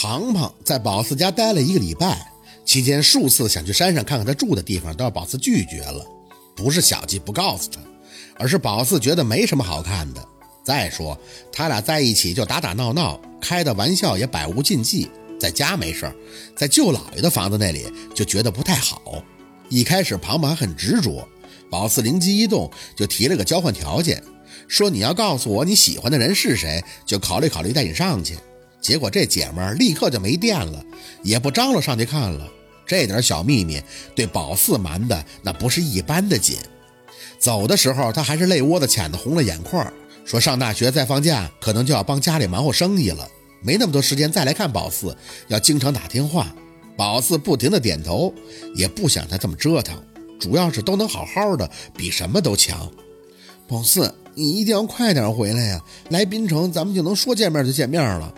庞庞在宝四家待了一个礼拜，期间数次想去山上看看他住的地方，都让宝四拒绝了。不是小季不告诉他，而是宝四觉得没什么好看的。再说他俩在一起就打打闹闹，开的玩笑也百无禁忌。在家没事儿在舅姥爷的房子那里就觉得不太好。一开始庞庞很执着，宝四灵机一动就提了个交换条件，说你要告诉我你喜欢的人是谁，就考虑考虑带你上去。结果这姐们儿立刻就没电了，也不张罗上去看了。这点小秘密对宝四瞒的那不是一般的紧。走的时候，他还是泪窝子浅的红了眼眶，说上大学再放假，可能就要帮家里忙活生意了，没那么多时间再来看宝四，要经常打电话。宝四不停的点头，也不想他这么折腾，主要是都能好好的，比什么都强。宝四，你一定要快点回来呀！来滨城，咱们就能说见面就见面了。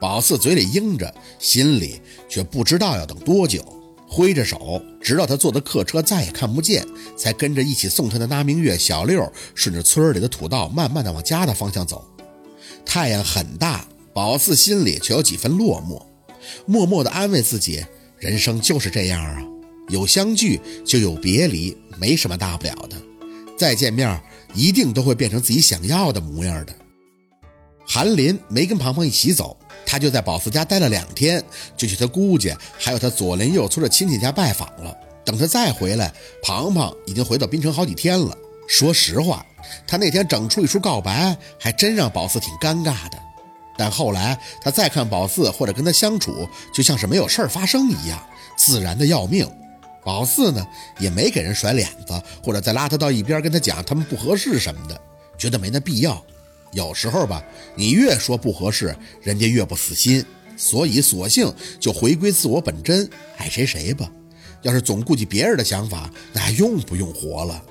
宝四嘴里应着，心里却不知道要等多久，挥着手，直到他坐的客车再也看不见，才跟着一起送他的那明月、小六顺着村里的土道，慢慢的往家的方向走。太阳很大，宝四心里却有几分落寞，默默的安慰自己：人生就是这样啊，有相聚就有别离，没什么大不了的。再见面，一定都会变成自己想要的模样的。韩林没跟庞庞一起走。他就在宝四家待了两天，就去他姑家还有他左邻右村的亲戚家拜访了。等他再回来，庞庞已经回到滨城好几天了。说实话，他那天整出一出告白，还真让宝四挺尴尬的。但后来他再看宝四或者跟他相处，就像是没有事儿发生一样，自然的要命。宝四呢，也没给人甩脸子，或者再拉他到一边跟他讲他们不合适什么的，觉得没那必要。有时候吧，你越说不合适，人家越不死心，所以索性就回归自我本真，爱谁谁吧。要是总顾及别人的想法，那还用不用活了？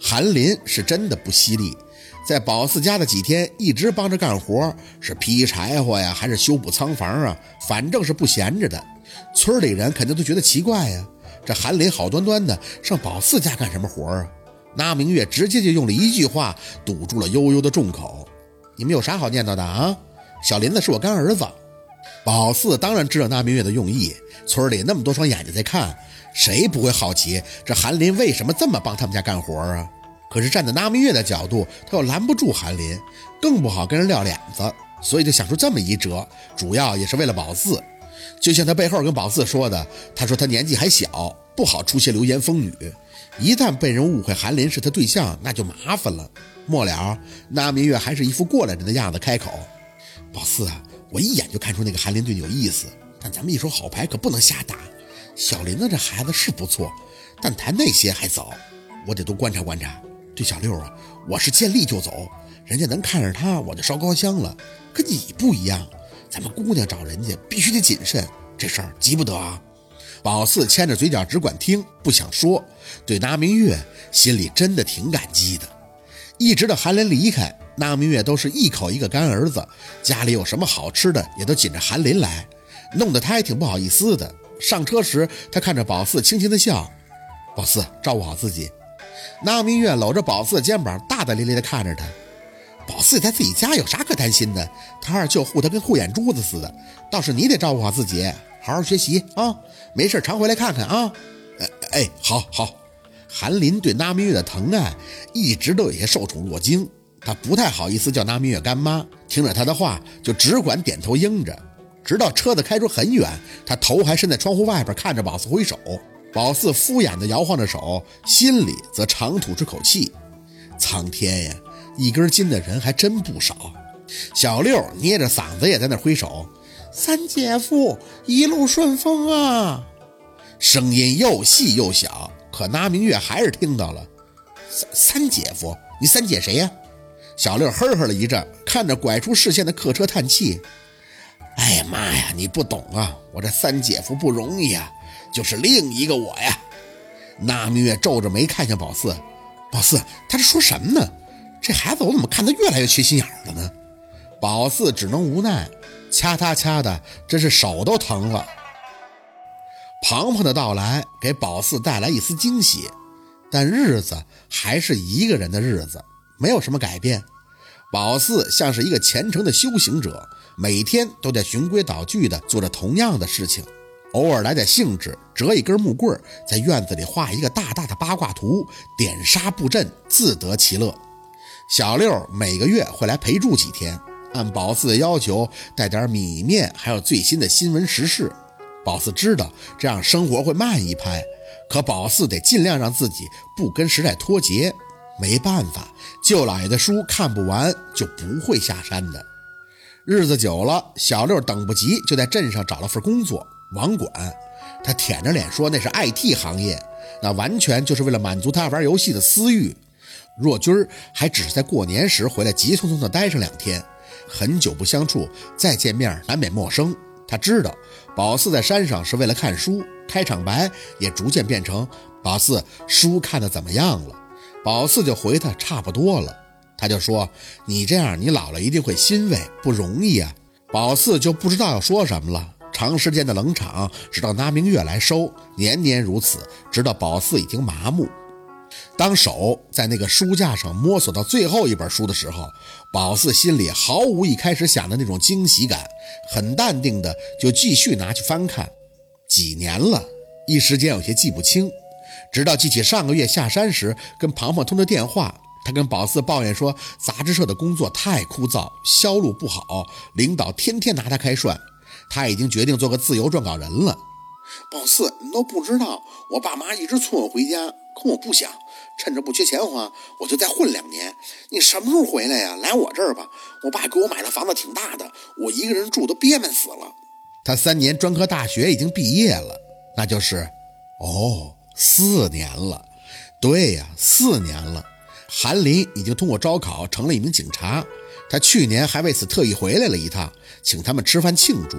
韩林是真的不犀利，在宝四家的几天，一直帮着干活，是劈柴火呀，还是修补仓房啊，反正是不闲着的。村里人肯定都觉得奇怪呀，这韩林好端端的上宝四家干什么活啊？那明月直接就用了一句话堵住了悠悠的众口：“你们有啥好念叨的啊？小林子是我干儿子。”宝四当然知道那明月的用意，村里那么多双眼睛在看，谁不会好奇这韩林为什么这么帮他们家干活啊？可是站在那明月的角度，他又拦不住韩林，更不好跟人撂脸子，所以就想出这么一折，主要也是为了宝四。就像他背后跟宝四说的，他说他年纪还小，不好出些流言风语。一旦被人误会韩林是他对象，那就麻烦了。末了，那明月还是一副过来人的样子，开口：“宝四啊，我一眼就看出那个韩林对你有意思，但咱们一手好牌可不能瞎打。小林子这孩子是不错，但谈那些还早，我得多观察观察。对小六啊，我是见利就走，人家能看上他，我就烧高香了。可你不一样，咱们姑娘找人家必须得谨慎，这事儿急不得啊。”宝四牵着嘴角只管听，不想说。对那明月心里真的挺感激的。一直到韩林离开，那明月都是一口一个干儿子，家里有什么好吃的也都紧着韩林来，弄得他还挺不好意思的。上车时，他看着宝四，轻轻的笑：“宝四，照顾好自己。”那明月搂着宝四的肩膀，大大咧咧的看着他。宝四在自己家有啥可担心的？他二舅护他跟护眼珠子似的，倒是你得照顾好自己。好好学习啊，没事常回来看看啊。哎哎，好好。韩林对那明月的疼爱一直都有些受宠若惊，他不太好意思叫那明月干妈，听着他的话就只管点头应着。直到车子开出很远，他头还伸在窗户外边看着宝四挥手，宝四敷衍地摇晃着手，心里则长吐出口气。苍天呀，一根筋的人还真不少。小六捏着嗓子也在那挥手。三姐夫一路顺风啊！声音又细又小，可那明月还是听到了。三三姐夫，你三姐谁呀？小六呵呵了一阵，看着拐出视线的客车叹气：“哎呀妈呀，你不懂啊！我这三姐夫不容易啊，就是另一个我呀。”那明月皱着眉看向宝四：“宝四，他这说什么呢？这孩子我怎么看他越来越缺心眼了呢？”宝四只能无奈。掐他掐的，真是手都疼了。庞庞的到来给宝四带来一丝惊喜，但日子还是一个人的日子，没有什么改变。宝四像是一个虔诚的修行者，每天都在循规蹈矩地做着同样的事情，偶尔来点兴致，折一根木棍，在院子里画一个大大的八卦图，点杀布阵，自得其乐。小六每个月会来陪住几天，按宝四的要求带点米面，还有最新的新闻时事。宝四知道这样生活会慢一拍，可宝四得尽量让自己不跟时代脱节。没办法，舅老爷的书看不完就不会下山的。日子久了，小六等不及，就在镇上找了份工作，网管。他舔着脸说那是 IT 行业，那完全就是为了满足他玩游戏的私欲。若君儿还只是在过年时回来急匆匆的待上两天，很久不相处，再见面难免陌生。他知道宝四在山上是为了看书，开场白也逐渐变成宝四书看的怎么样了。宝四就回他差不多了，他就说你这样你姥姥一定会欣慰，不容易啊。宝四就不知道要说什么了。长时间的冷场，直到拿明月来收，年年如此，直到宝四已经麻木。当手在那个书架上摸索到最后一本书的时候，宝四心里毫无一开始想的那种惊喜感，很淡定的就继续拿去翻看。几年了，一时间有些记不清，直到记起上个月下山时跟庞庞通的电话，他跟宝四抱怨说，杂志社的工作太枯燥，销路不好，领导天天拿他开涮，他已经决定做个自由撰稿人了。宝四，你都不知道，我爸妈一直催我回家，可我不想。趁着不缺钱花，我就再混两年。你什么时候回来呀？来我这儿吧。我爸给我买的房子挺大的，我一个人住都憋闷死了。他三年专科大学已经毕业了，那就是哦，四年了。对呀，四年了。韩林已经通过招考成了一名警察，他去年还为此特意回来了一趟，请他们吃饭庆祝。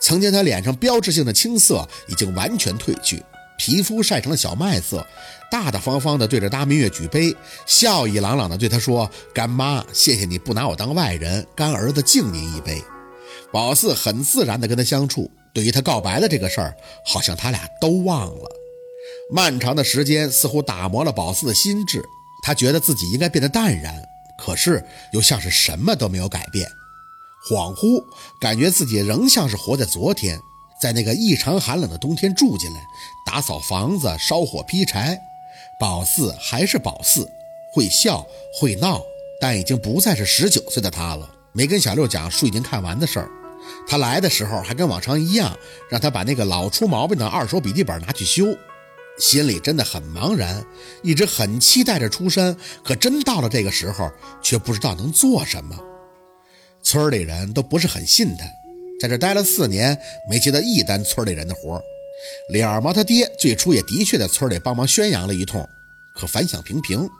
曾经他脸上标志性的青涩已经完全褪去。皮肤晒成了小麦色，大大方方的对着大明月举杯，笑意朗朗的对他说：“干妈，谢谢你不拿我当外人，干儿子敬您一杯。”宝四很自然的跟他相处，对于他告白的这个事儿，好像他俩都忘了。漫长的时间似乎打磨了宝四的心智，他觉得自己应该变得淡然，可是又像是什么都没有改变，恍惚感觉自己仍像是活在昨天。在那个异常寒冷的冬天住进来，打扫房子、烧火劈柴，宝四还是宝四，会笑会闹，但已经不再是十九岁的他了。没跟小六讲书已经看完的事儿，他来的时候还跟往常一样，让他把那个老出毛病的二手笔记本拿去修，心里真的很茫然，一直很期待着出山，可真到了这个时候，却不知道能做什么。村里人都不是很信他。在这待了四年，没接到一单村里人的活。李二毛他爹最初也的确在村里帮忙宣扬了一通，可反响平平，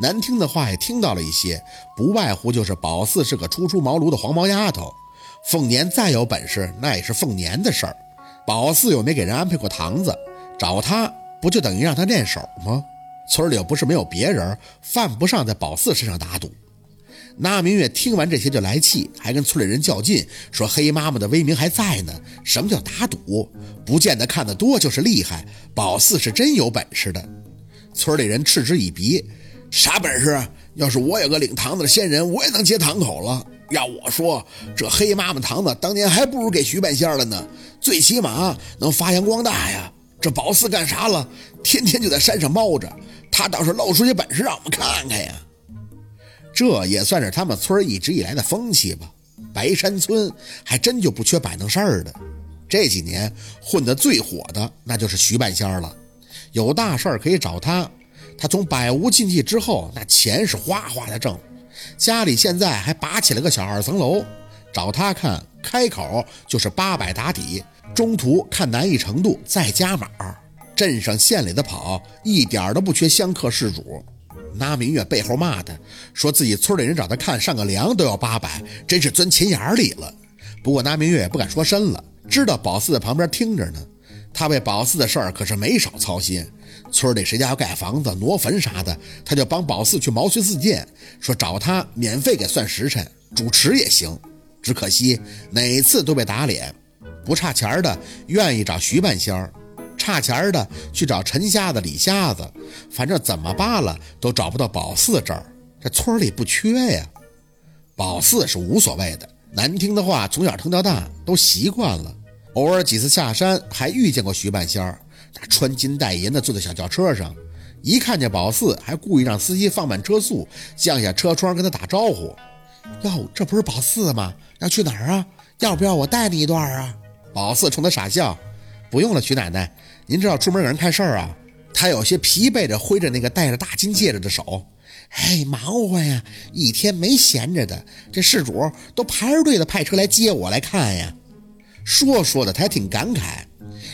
难听的话也听到了一些，不外乎就是宝四是个初出茅庐的黄毛丫头，凤年再有本事，那也是凤年的事儿。宝四又没给人安排过堂子，找他不就等于让他练手吗？村里又不是没有别人，犯不上在宝四身上打赌。那明月听完这些就来气，还跟村里人较劲，说黑妈妈的威名还在呢。什么叫打赌？不见得看得多就是厉害。宝四是真有本事的。村里人嗤之以鼻，啥本事？要是我有个领堂子的仙人，我也能接堂口了。要我说，这黑妈妈堂子当年还不如给徐半仙了呢，最起码能发扬光大呀。这宝四干啥了？天天就在山上猫着，他倒是露出些本事让我们看看呀。这也算是他们村一直以来的风气吧。白山村还真就不缺摆弄事儿的。这几年混得最火的，那就是徐半仙了。有大事儿可以找他。他从百无禁忌之后，那钱是哗哗的挣。家里现在还拔起了个小二层楼，找他看，开口就是八百打底，中途看难易程度再加码。镇上县里的跑，一点都不缺香客事主。那明月背后骂他，说自己村里人找他看上个梁都要八百，真是钻钱眼里了。不过那明月也不敢说深了，知道宝四在旁边听着呢。他为宝四的事儿可是没少操心，村里谁家要盖房子、挪坟啥的，他就帮宝四去毛遂自荐，说找他免费给算时辰，主持也行。只可惜哪次都被打脸，不差钱的愿意找徐半仙儿。差钱儿的去找陈瞎子、李瞎子，反正怎么扒拉都找不到宝四这儿。这村里不缺呀，宝四是无所谓的，难听的话从小听到大，都习惯了。偶尔几次下山，还遇见过徐半仙儿，他穿金戴银的坐在小轿车上，一看见宝四，还故意让司机放慢车速，降下车窗跟他打招呼。哟，这不是宝四吗？要去哪儿啊？要不要我带你一段啊？宝四冲他傻笑，不用了，徐奶奶，您知道出门给人看事儿啊？他有些疲惫地挥着那个戴着大金戒指的手。哎，忙活呀，一天没闲着的。这事主都排着队的派车来接我来看呀。说说的他还挺感慨。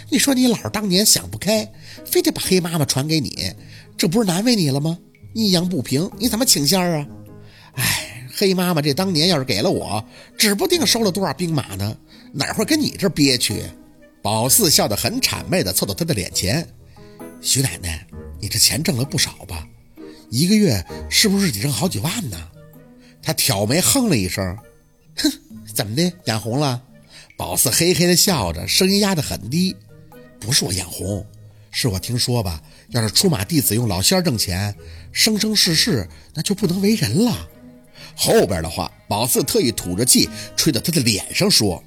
你说你姥当年想不开，非得把黑妈妈传给你，这不是难为你了吗？阴阳不平，你怎么请仙儿啊？哎，黑妈妈这当年要是给了我，指不定收了多少兵马呢，哪会跟你这憋屈？宝四笑得很谄媚的凑到他的脸前。徐奶奶，你这钱挣了不少吧？一个月是不是得挣好几万呢？他挑眉哼了一声，哼，怎么的，眼红了？宝四嘿嘿的笑着，声音压得很低，不是我眼红，是我听说吧，要是出马弟子用老仙挣钱，生生世世那就不能为人了。后边的话，宝四特意吐着气吹到他的脸上说，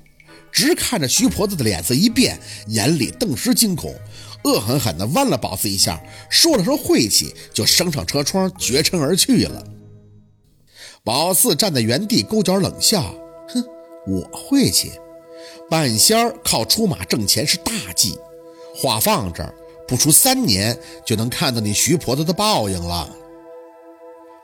直看着徐婆子的脸色一变，眼里顿时惊恐。恶狠狠地剜了宝四一下，说了声晦气，就升上车窗，绝尘而去了。宝四站在原地，勾脚冷笑：“哼，我晦气？半仙儿靠出马挣钱是大忌。话放这儿，不出三年就能看到你徐婆子的报应了。”